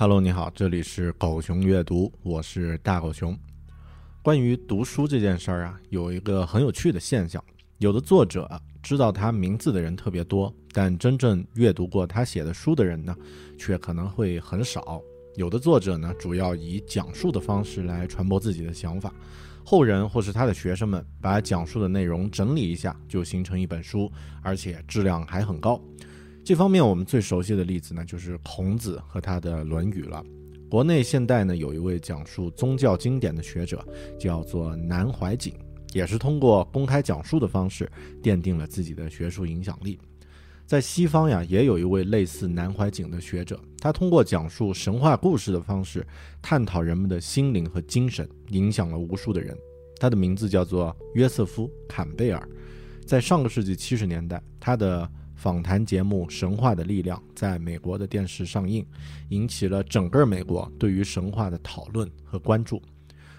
Hello，你好，这里是狗熊阅读，我是大狗熊。关于读书这件事儿啊，有一个很有趣的现象，有的作者知道他名字的人特别多，但真正阅读过他写的书的人呢，却可能会很少。有的作者呢，主要以讲述的方式来传播自己的想法，后人或是他的学生们把讲述的内容整理一下，就形成一本书，而且质量还很高。这方面我们最熟悉的例子呢，就是孔子和他的《论语》了。国内现代呢，有一位讲述宗教经典的学者，叫做南怀瑾，也是通过公开讲述的方式，奠定了自己的学术影响力。在西方呀，也有一位类似南怀瑾的学者，他通过讲述神话故事的方式，探讨人们的心灵和精神，影响了无数的人。他的名字叫做约瑟夫·坎贝尔。在上个世纪七十年代，他的访谈节目《神话的力量》在美国的电视上映，引起了整个美国对于神话的讨论和关注。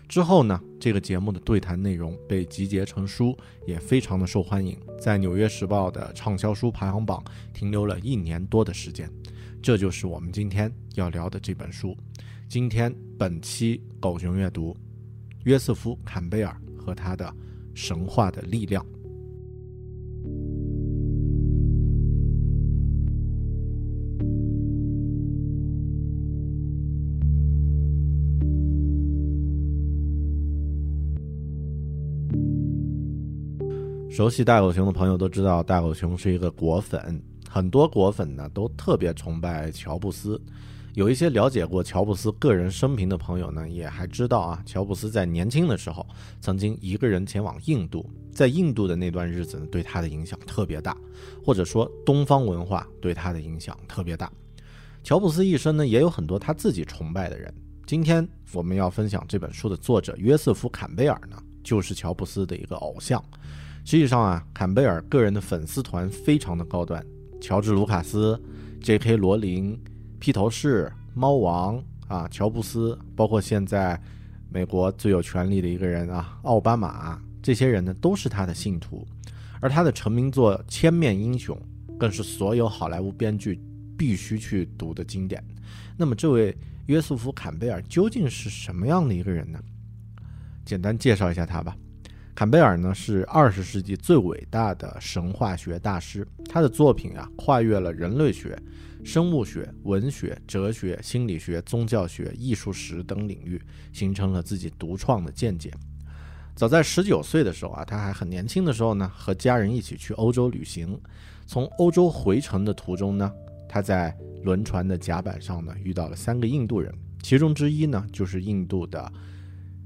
之后呢，这个节目的对谈内容被集结成书，也非常的受欢迎，在《纽约时报》的畅销书排行榜停留了一年多的时间。这就是我们今天要聊的这本书。今天本期狗熊阅读，约瑟夫·坎贝尔和他的《神话的力量》。熟悉大狗熊的朋友都知道，大狗熊是一个果粉。很多果粉呢都特别崇拜乔布斯。有一些了解过乔布斯个人生平的朋友呢，也还知道啊，乔布斯在年轻的时候曾经一个人前往印度，在印度的那段日子呢，对他的影响特别大，或者说东方文化对他的影响特别大。乔布斯一生呢，也有很多他自己崇拜的人。今天我们要分享这本书的作者约瑟夫·坎贝尔呢，就是乔布斯的一个偶像。实际上啊，坎贝尔个人的粉丝团非常的高端，乔治·卢卡斯、J.K. 罗琳、披头士、猫王啊，乔布斯，包括现在美国最有权力的一个人啊，奥巴马，这些人呢都是他的信徒，而他的成名作《千面英雄》更是所有好莱坞编剧必须去读的经典。那么，这位约瑟夫·坎贝尔究竟是什么样的一个人呢？简单介绍一下他吧。坎贝尔呢是二十世纪最伟大的神话学大师，他的作品啊跨越了人类学、生物学、文学、哲学、心理学、宗教学、艺术史等领域，形成了自己独创的见解。早在十九岁的时候啊，他还很年轻的时候呢，和家人一起去欧洲旅行。从欧洲回程的途中呢，他在轮船的甲板上呢遇到了三个印度人，其中之一呢就是印度的。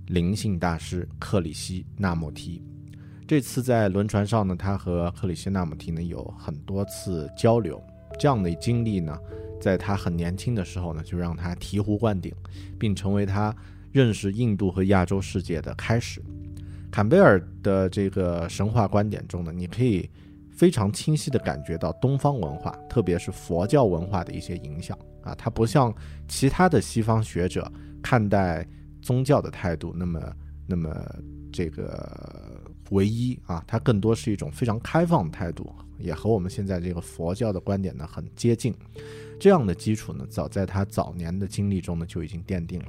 灵性大师克里希那穆提，这次在轮船上呢，他和克里希那穆提呢有很多次交流，这样的经历呢，在他很年轻的时候呢，就让他醍醐灌顶，并成为他认识印度和亚洲世界的开始。坎贝尔的这个神话观点中呢，你可以非常清晰地感觉到东方文化，特别是佛教文化的一些影响啊，他不像其他的西方学者看待。宗教的态度，那么，那么这个唯一啊，它更多是一种非常开放的态度，也和我们现在这个佛教的观点呢很接近。这样的基础呢，早在他早年的经历中呢就已经奠定了。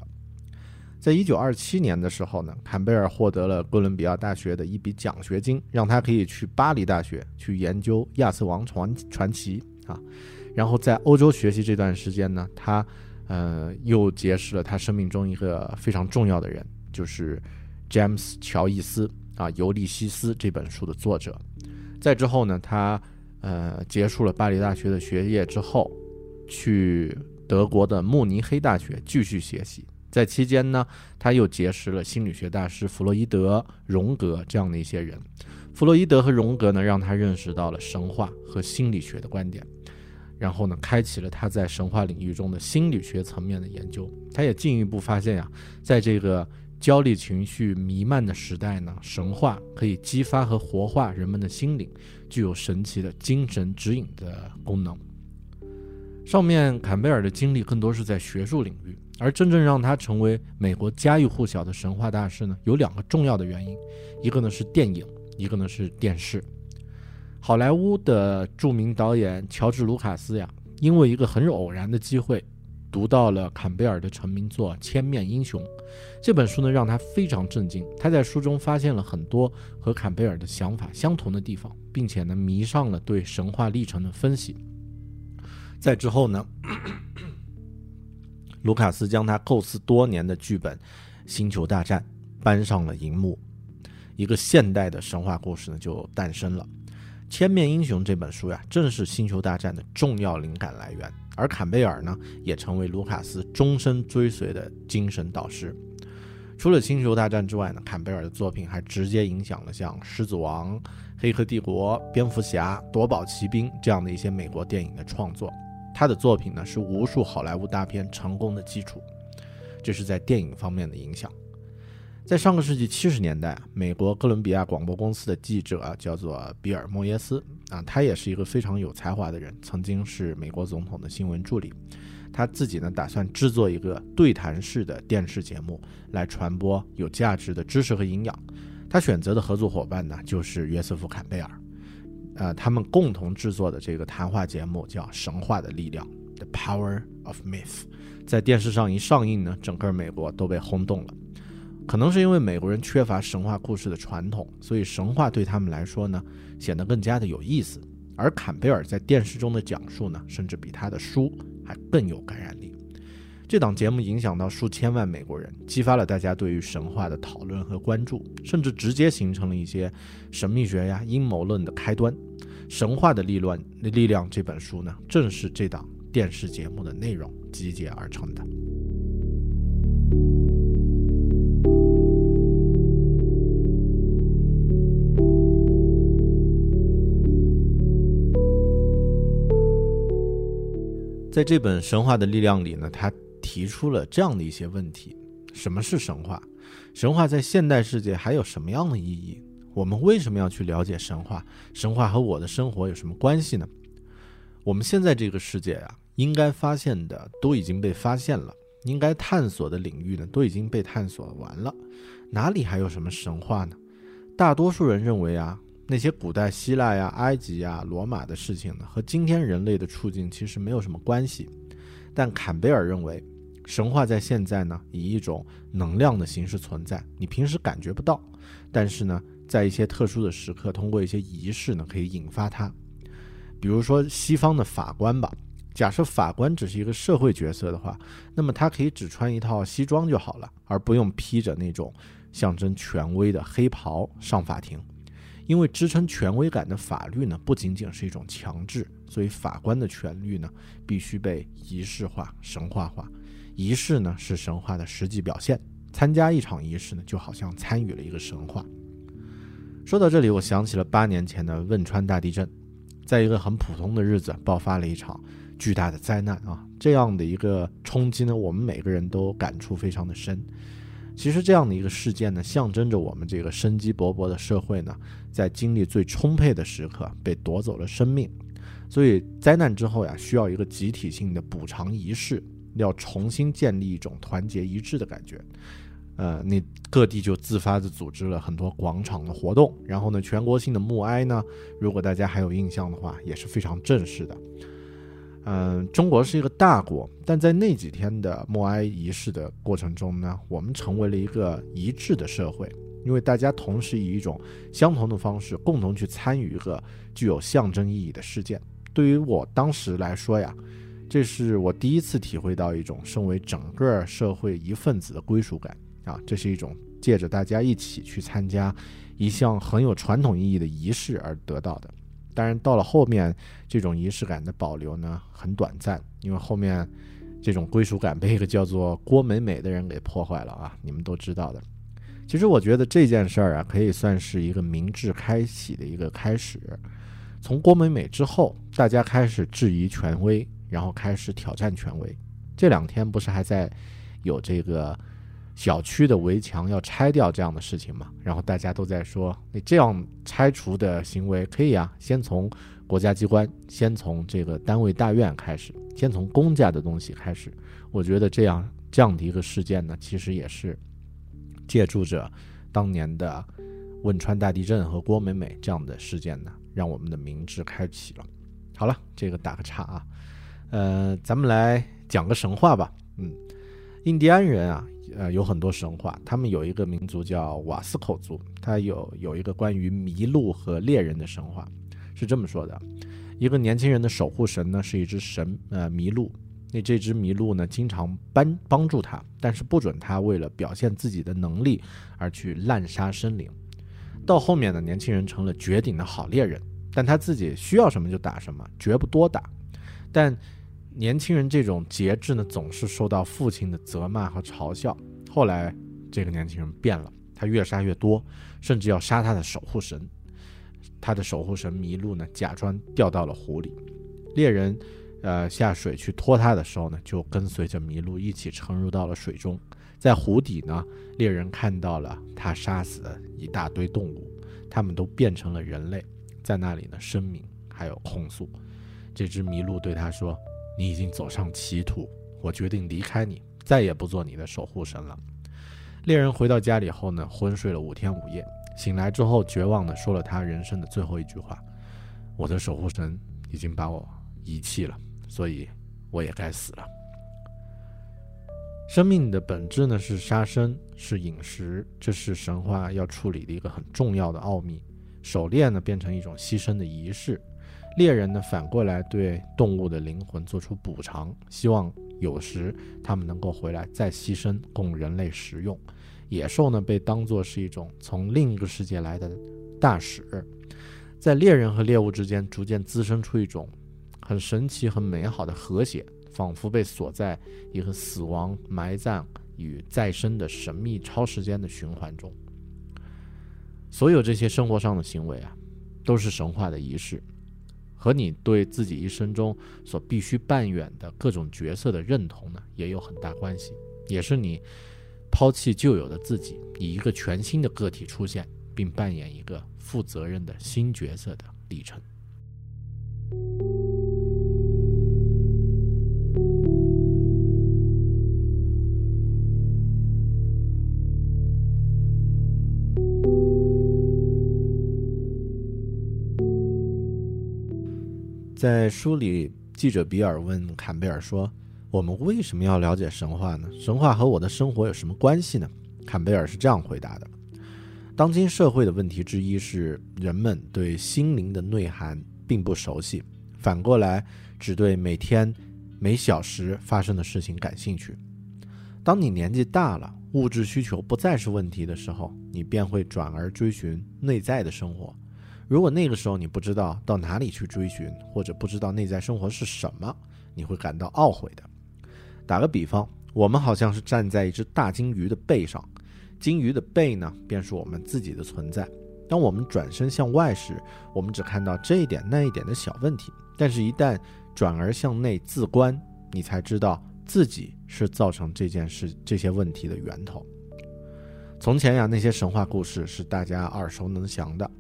在一九二七年的时候呢，坎贝尔获得了哥伦比亚大学的一笔奖学金，让他可以去巴黎大学去研究亚瑟王传传奇啊。然后在欧洲学习这段时间呢，他。呃，又结识了他生命中一个非常重要的人，就是詹姆斯·乔伊斯啊，《尤利西斯》这本书的作者。再之后呢，他呃结束了巴黎大学的学业之后，去德国的慕尼黑大学继续学习。在期间呢，他又结识了心理学大师弗洛伊德、荣格这样的一些人。弗洛伊德和荣格呢，让他认识到了神话和心理学的观点。然后呢，开启了他在神话领域中的心理学层面的研究。他也进一步发现呀，在这个焦虑情绪弥漫的时代呢，神话可以激发和活化人们的心灵，具有神奇的精神指引的功能。上面坎贝尔的经历更多是在学术领域，而真正让他成为美国家喻户晓的神话大师呢，有两个重要的原因，一个呢是电影，一个呢是电视。好莱坞的著名导演乔治·卢卡斯呀，因为一个很偶然的机会，读到了坎贝尔的成名作《千面英雄》这本书呢，让他非常震惊。他在书中发现了很多和坎贝尔的想法相同的地方，并且呢，迷上了对神话历程的分析。在之后呢，卢卡斯将他构思多年的剧本《星球大战》搬上了荧幕，一个现代的神话故事呢就诞生了。《千面英雄》这本书呀，正是《星球大战》的重要灵感来源，而坎贝尔呢，也成为卢卡斯终身追随的精神导师。除了《星球大战》之外呢，坎贝尔的作品还直接影响了像《狮子王》《黑客帝国》《蝙蝠侠》《夺宝奇兵》这样的一些美国电影的创作。他的作品呢，是无数好莱坞大片成功的基础。这是在电影方面的影响。在上个世纪七十年代，美国哥伦比亚广播公司的记者，叫做比尔·莫耶斯啊，他也是一个非常有才华的人，曾经是美国总统的新闻助理。他自己呢，打算制作一个对谈式的电视节目，来传播有价值的知识和营养。他选择的合作伙伴呢，就是约瑟夫·坎贝尔。呃，他们共同制作的这个谈话节目叫《神话的力量》（The Power of Myth）。在电视上一上映呢，整个美国都被轰动了。可能是因为美国人缺乏神话故事的传统，所以神话对他们来说呢，显得更加的有意思。而坎贝尔在电视中的讲述呢，甚至比他的书还更有感染力。这档节目影响到数千万美国人，激发了大家对于神话的讨论和关注，甚至直接形成了一些神秘学呀、阴谋论的开端。《神话的力量》的力量这本书呢，正是这档电视节目的内容集结而成的。在这本《神话的力量》里呢，他提出了这样的一些问题：什么是神话？神话在现代世界还有什么样的意义？我们为什么要去了解神话？神话和我的生活有什么关系呢？我们现在这个世界啊，应该发现的都已经被发现了，应该探索的领域呢，都已经被探索完了，哪里还有什么神话呢？大多数人认为啊，那些古代希腊呀、埃及呀、罗马的事情呢，和今天人类的处境其实没有什么关系。但坎贝尔认为，神话在现在呢，以一种能量的形式存在，你平时感觉不到，但是呢，在一些特殊的时刻，通过一些仪式呢，可以引发它。比如说西方的法官吧。假设法官只是一个社会角色的话，那么他可以只穿一套西装就好了，而不用披着那种象征权威的黑袍上法庭。因为支撑权威感的法律呢，不仅仅是一种强制，所以法官的权利呢，必须被仪式化、神话化。仪式呢，是神话的实际表现。参加一场仪式呢，就好像参与了一个神话。说到这里，我想起了八年前的汶川大地震，在一个很普通的日子，爆发了一场。巨大的灾难啊！这样的一个冲击呢，我们每个人都感触非常的深。其实这样的一个事件呢，象征着我们这个生机勃勃的社会呢，在经历最充沛的时刻被夺走了生命。所以灾难之后呀，需要一个集体性的补偿仪式，要重新建立一种团结一致的感觉。呃，那各地就自发的组织了很多广场的活动，然后呢，全国性的默哀呢，如果大家还有印象的话，也是非常正式的。嗯，中国是一个大国，但在那几天的默哀仪式的过程中呢，我们成为了一个一致的社会，因为大家同时以一种相同的方式共同去参与一个具有象征意义的事件。对于我当时来说呀，这是我第一次体会到一种身为整个社会一份子的归属感啊，这是一种借着大家一起去参加一项很有传统意义的仪式而得到的。当然，到了后面，这种仪式感的保留呢很短暂，因为后面这种归属感被一个叫做郭美美的人给破坏了啊！你们都知道的。其实我觉得这件事儿啊，可以算是一个明智开启的一个开始。从郭美美之后，大家开始质疑权威，然后开始挑战权威。这两天不是还在有这个？小区的围墙要拆掉这样的事情嘛？然后大家都在说，你这样拆除的行为可以啊，先从国家机关，先从这个单位大院开始，先从公家的东西开始。我觉得这样这样的一个事件呢，其实也是借助着当年的汶川大地震和郭美美这样的事件呢，让我们的明智开启了。好了，这个打个岔啊，呃，咱们来讲个神话吧。嗯，印第安人啊。呃，有很多神话，他们有一个民族叫瓦斯口族，他有有一个关于麋鹿和猎人的神话，是这么说的：一个年轻人的守护神呢是一只神，呃，麋鹿。那这只麋鹿呢经常帮帮助他，但是不准他为了表现自己的能力而去滥杀生灵。到后面呢，年轻人成了绝顶的好猎人，但他自己需要什么就打什么，绝不多打。但年轻人这种节制呢，总是受到父亲的责骂和嘲笑。后来，这个年轻人变了，他越杀越多，甚至要杀他的守护神。他的守护神麋鹿呢，假装掉到了湖里。猎人，呃，下水去拖他的时候呢，就跟随着麋鹿一起沉入到了水中。在湖底呢，猎人看到了他杀死的一大堆动物，他们都变成了人类，在那里呢，声明还有控诉。这只麋鹿对他说。你已经走上歧途，我决定离开你，再也不做你的守护神了。猎人回到家里后呢，昏睡了五天五夜，醒来之后绝望地说了他人生的最后一句话：“我的守护神已经把我遗弃了，所以我也该死了。”生命的本质呢是杀生，是饮食，这是神话要处理的一个很重要的奥秘。狩猎呢变成一种牺牲的仪式。猎人呢，反过来对动物的灵魂做出补偿，希望有时他们能够回来再牺牲供人类食用。野兽呢，被当作是一种从另一个世界来的大使，在猎人和猎物之间逐渐滋生出一种很神奇、很美好的和谐，仿佛被锁在一个死亡、埋葬与再生的神秘超时间的循环中。所有这些生活上的行为啊，都是神话的仪式。和你对自己一生中所必须扮演的各种角色的认同呢，也有很大关系，也是你抛弃旧有的自己，以一个全新的个体出现，并扮演一个负责任的新角色的历程。在书里，记者比尔问坎贝尔说：“我们为什么要了解神话呢？神话和我的生活有什么关系呢？”坎贝尔是这样回答的：“当今社会的问题之一是，人们对心灵的内涵并不熟悉，反过来只对每天每小时发生的事情感兴趣。当你年纪大了，物质需求不再是问题的时候，你便会转而追寻内在的生活。如果那个时候你不知道到哪里去追寻，或者不知道内在生活是什么，你会感到懊悔的。打个比方，我们好像是站在一只大金鱼的背上。”金鱼的背呢，便是我们自己的存在。当我们转身向外时，我们只看到这一点那一点的小问题；但是，一旦转而向内自观，你才知道自己是造成这件事、这些问题的源头。从前呀，那些神话故事是大家耳熟能详的，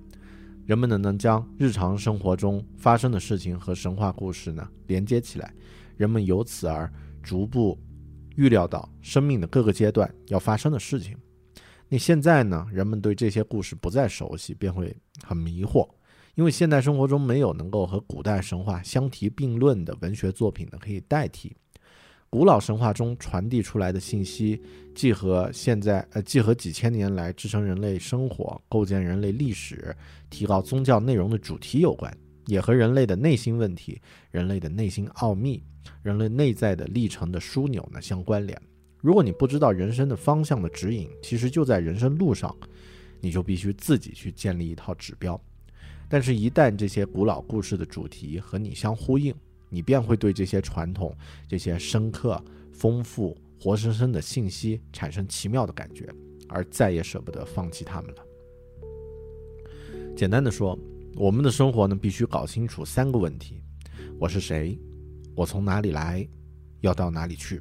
人们呢能将日常生活中发生的事情和神话故事呢连接起来，人们由此而逐步预料到生命的各个阶段要发生的事情。那现在呢？人们对这些故事不再熟悉，便会很迷惑，因为现代生活中没有能够和古代神话相提并论的文学作品呢可以代替。古老神话中传递出来的信息，既和现在呃，既和几千年来支撑人类生活、构建人类历史、提高宗教内容的主题有关，也和人类的内心问题、人类的内心奥秘、人类内在的历程的枢纽呢相关联。如果你不知道人生的方向的指引，其实就在人生路上，你就必须自己去建立一套指标。但是，一旦这些古老故事的主题和你相呼应，你便会对这些传统、这些深刻、丰富、活生生的信息产生奇妙的感觉，而再也舍不得放弃它们了。简单的说，我们的生活呢，必须搞清楚三个问题：我是谁？我从哪里来？要到哪里去？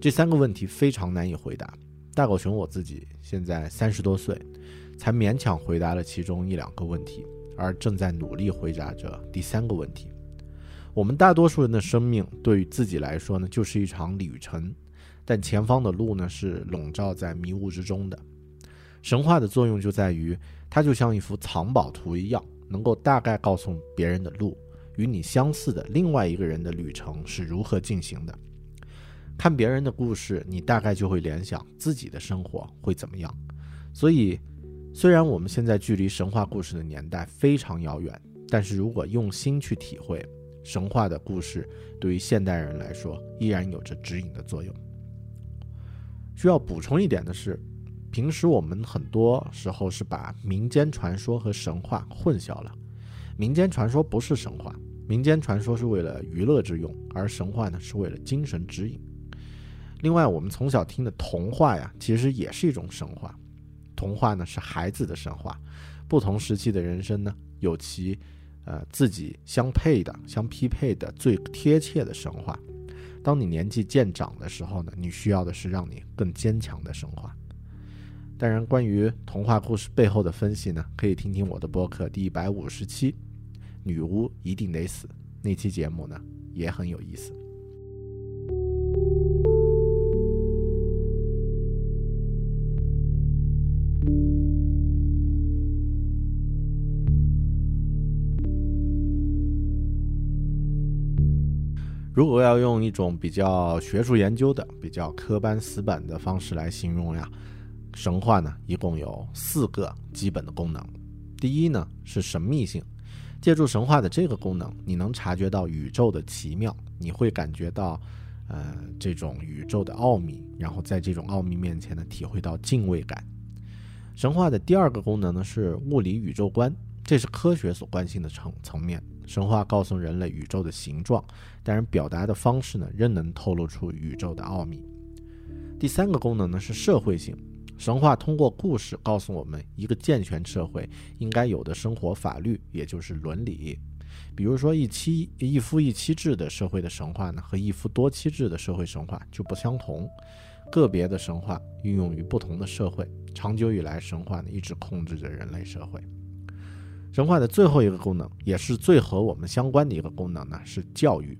这三个问题非常难以回答。大狗熊我自己现在三十多岁，才勉强回答了其中一两个问题，而正在努力回答着第三个问题。我们大多数人的生命对于自己来说呢，就是一场旅程，但前方的路呢是笼罩在迷雾之中的。神话的作用就在于，它就像一幅藏宝图一样，能够大概告诉别人的路，与你相似的另外一个人的旅程是如何进行的。看别人的故事，你大概就会联想自己的生活会怎么样。所以，虽然我们现在距离神话故事的年代非常遥远，但是如果用心去体会神话的故事，对于现代人来说依然有着指引的作用。需要补充一点的是，平时我们很多时候是把民间传说和神话混淆了。民间传说不是神话，民间传说是为了娱乐之用，而神话呢是为了精神指引。另外，我们从小听的童话呀，其实也是一种神话。童话呢是孩子的神话，不同时期的人生呢有其，呃自己相配的、相匹配的最贴切的神话。当你年纪渐长的时候呢，你需要的是让你更坚强的神话。当然，关于童话故事背后的分析呢，可以听听我的播客第一百五十期《女巫一定得死》那期节目呢，也很有意思。如果要用一种比较学术研究的、比较科班死板的方式来形容呀，神话呢一共有四个基本的功能。第一呢是神秘性，借助神话的这个功能，你能察觉到宇宙的奇妙，你会感觉到，呃，这种宇宙的奥秘，然后在这种奥秘面前呢，体会到敬畏感。神话的第二个功能呢是物理宇宙观，这是科学所关心的层层面。神话告诉人类宇宙的形状，但是表达的方式呢，仍能透露出宇宙的奥秘。第三个功能呢是社会性，神话通过故事告诉我们一个健全社会应该有的生活法律，也就是伦理。比如说一妻一夫一妻制的社会的神话呢，和一夫多妻制的社会神话就不相同。个别的神话运用于不同的社会，长久以来，神话呢一直控制着人类社会。神话的最后一个功能，也是最和我们相关的一个功能呢，是教育。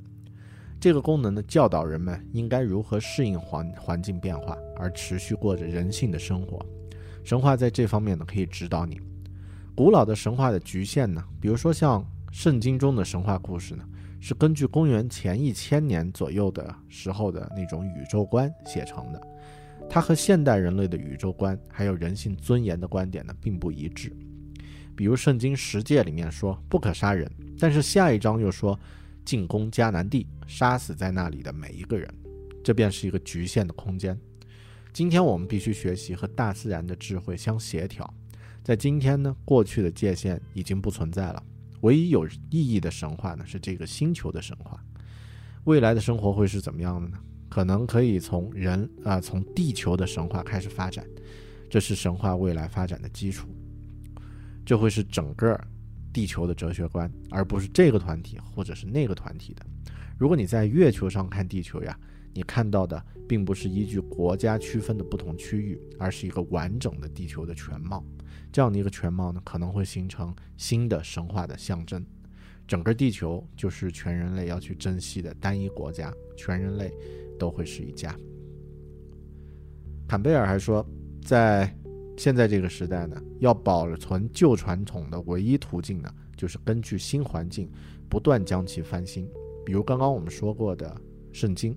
这个功能呢，教导人们应该如何适应环环境变化，而持续过着人性的生活。神话在这方面呢，可以指导你。古老的神话的局限呢，比如说像圣经中的神话故事呢，是根据公元前一千年左右的时候的那种宇宙观写成的。它和现代人类的宇宙观还有人性尊严的观点呢，并不一致。比如圣经十诫里面说不可杀人，但是下一章又说进攻迦南地，杀死在那里的每一个人，这便是一个局限的空间。今天我们必须学习和大自然的智慧相协调。在今天呢，过去的界限已经不存在了，唯一有意义的神话呢是这个星球的神话。未来的生活会是怎么样的呢？可能可以从人啊，从地球的神话开始发展，这是神话未来发展的基础。这会是整个地球的哲学观，而不是这个团体或者是那个团体的。如果你在月球上看地球呀，你看到的并不是依据国家区分的不同区域，而是一个完整的地球的全貌。这样的一个全貌呢，可能会形成新的神话的象征。整个地球就是全人类要去珍惜的单一国家，全人类。都会是一家。坎贝尔还说，在现在这个时代呢，要保存旧传统的唯一途径呢，就是根据新环境不断将其翻新。比如刚刚我们说过的圣经，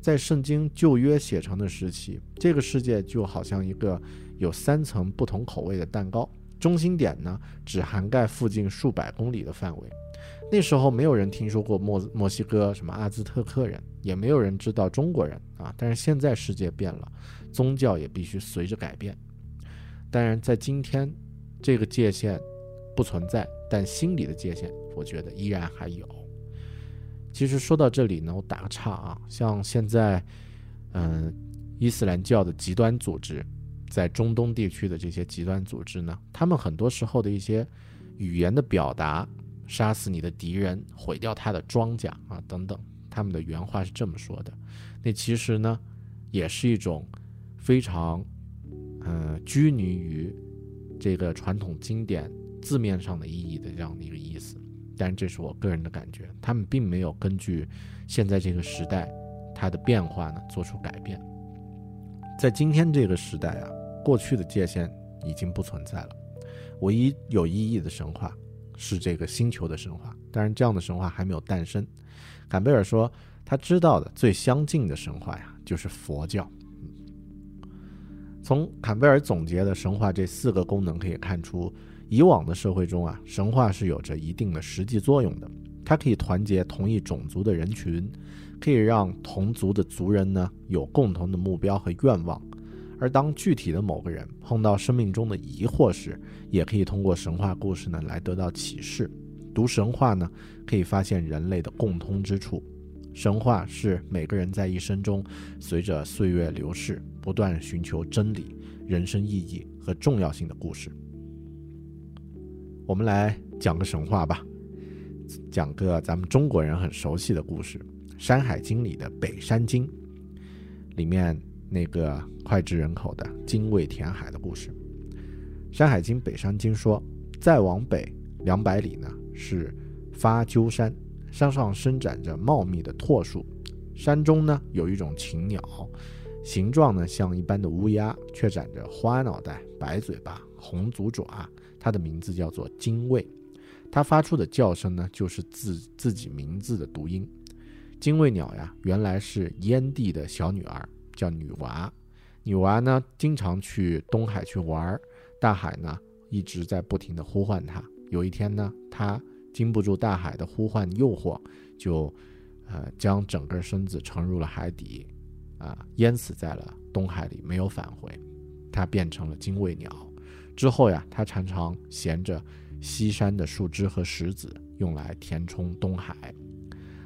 在圣经旧约写成的时期，这个世界就好像一个有三层不同口味的蛋糕，中心点呢只涵盖附近数百公里的范围。那时候没有人听说过墨墨西哥什么阿兹特克人，也没有人知道中国人啊。但是现在世界变了，宗教也必须随着改变。当然，在今天，这个界限不存在，但心理的界限，我觉得依然还有。其实说到这里呢，我打个岔啊，像现在，嗯，伊斯兰教的极端组织，在中东地区的这些极端组织呢，他们很多时候的一些语言的表达。杀死你的敌人，毁掉他的庄稼啊，等等，他们的原话是这么说的。那其实呢，也是一种非常，呃，拘泥于这个传统经典字面上的意义的这样的一个意思。但是这是我个人的感觉，他们并没有根据现在这个时代它的变化呢做出改变。在今天这个时代啊，过去的界限已经不存在了，唯一有意义的神话。是这个星球的神话，当然这样的神话还没有诞生。坎贝尔说，他知道的最相近的神话呀，就是佛教。从坎贝尔总结的神话这四个功能可以看出，以往的社会中啊，神话是有着一定的实际作用的。它可以团结同一种族的人群，可以让同族的族人呢有共同的目标和愿望。而当具体的某个人碰到生命中的疑惑时，也可以通过神话故事呢来得到启示。读神话呢，可以发现人类的共通之处。神话是每个人在一生中随着岁月流逝，不断寻求真理、人生意义和重要性的故事。我们来讲个神话吧，讲个咱们中国人很熟悉的故事，《山海经》里的北山经，里面。那个脍炙人口的精卫填海的故事，《山海经·北山经》说，再往北两百里呢是发鸠山，山上生长着茂密的柞树，山中呢有一种禽鸟，形状呢像一般的乌鸦，却长着花脑袋、白嘴巴、红足爪，它的名字叫做精卫，它发出的叫声呢就是自自己名字的读音。精卫鸟呀，原来是燕帝的小女儿。叫女娃，女娃呢经常去东海去玩大海呢一直在不停的呼唤她。有一天呢，她经不住大海的呼唤诱惑，就呃将整个身子沉入了海底，啊淹死在了东海里，没有返回。她变成了精卫鸟。之后呀，她常常衔着西山的树枝和石子，用来填充东海。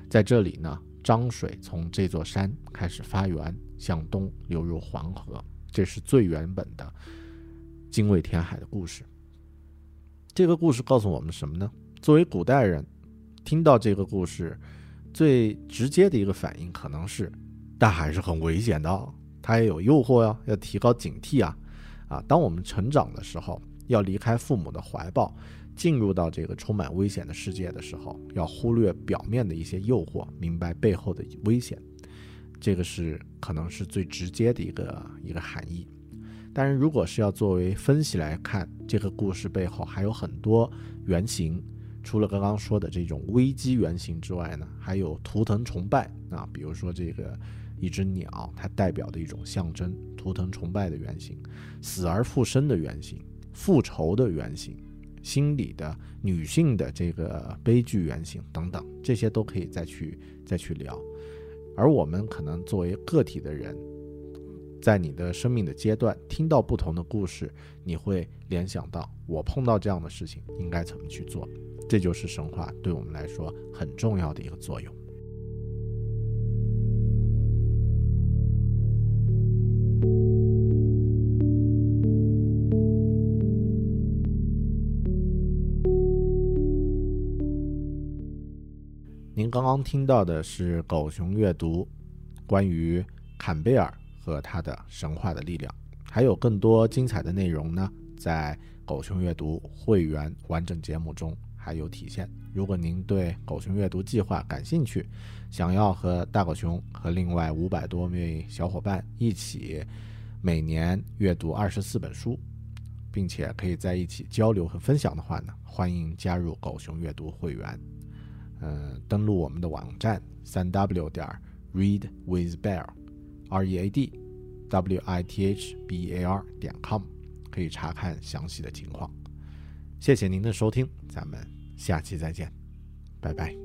在这里呢。漳水从这座山开始发源，向东流入黄河，这是最原本的精卫填海的故事。这个故事告诉我们什么呢？作为古代人，听到这个故事，最直接的一个反应可能是，大海是很危险的，它也有诱惑呀，要提高警惕啊！啊，当我们成长的时候，要离开父母的怀抱。进入到这个充满危险的世界的时候，要忽略表面的一些诱惑，明白背后的危险，这个是可能是最直接的一个一个含义。当然，如果是要作为分析来看，这个故事背后还有很多原型，除了刚刚说的这种危机原型之外呢，还有图腾崇拜啊，比如说这个一只鸟，它代表的一种象征，图腾崇拜的原型，死而复生的原型，复仇的原型，心理的女性的这个悲剧原型等等，这些都可以再去再去聊。而我们可能作为个体的人，在你的生命的阶段，听到不同的故事，你会联想到我碰到这样的事情应该怎么去做。这就是神话对我们来说很重要的一个作用。您刚刚听到的是狗熊阅读关于坎贝尔和他的神话的力量，还有更多精彩的内容呢，在狗熊阅读会员完整节目中。还有体现。如果您对狗熊阅读计划感兴趣，想要和大狗熊和另外五百多位小伙伴一起每年阅读二十四本书，并且可以在一起交流和分享的话呢，欢迎加入狗熊阅读会员。嗯，登录我们的网站三 w 点 read with bear，r e a d w i t h b a r 点 com，可以查看详细的情况。谢谢您的收听，咱们。下期再见，拜拜。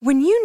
When you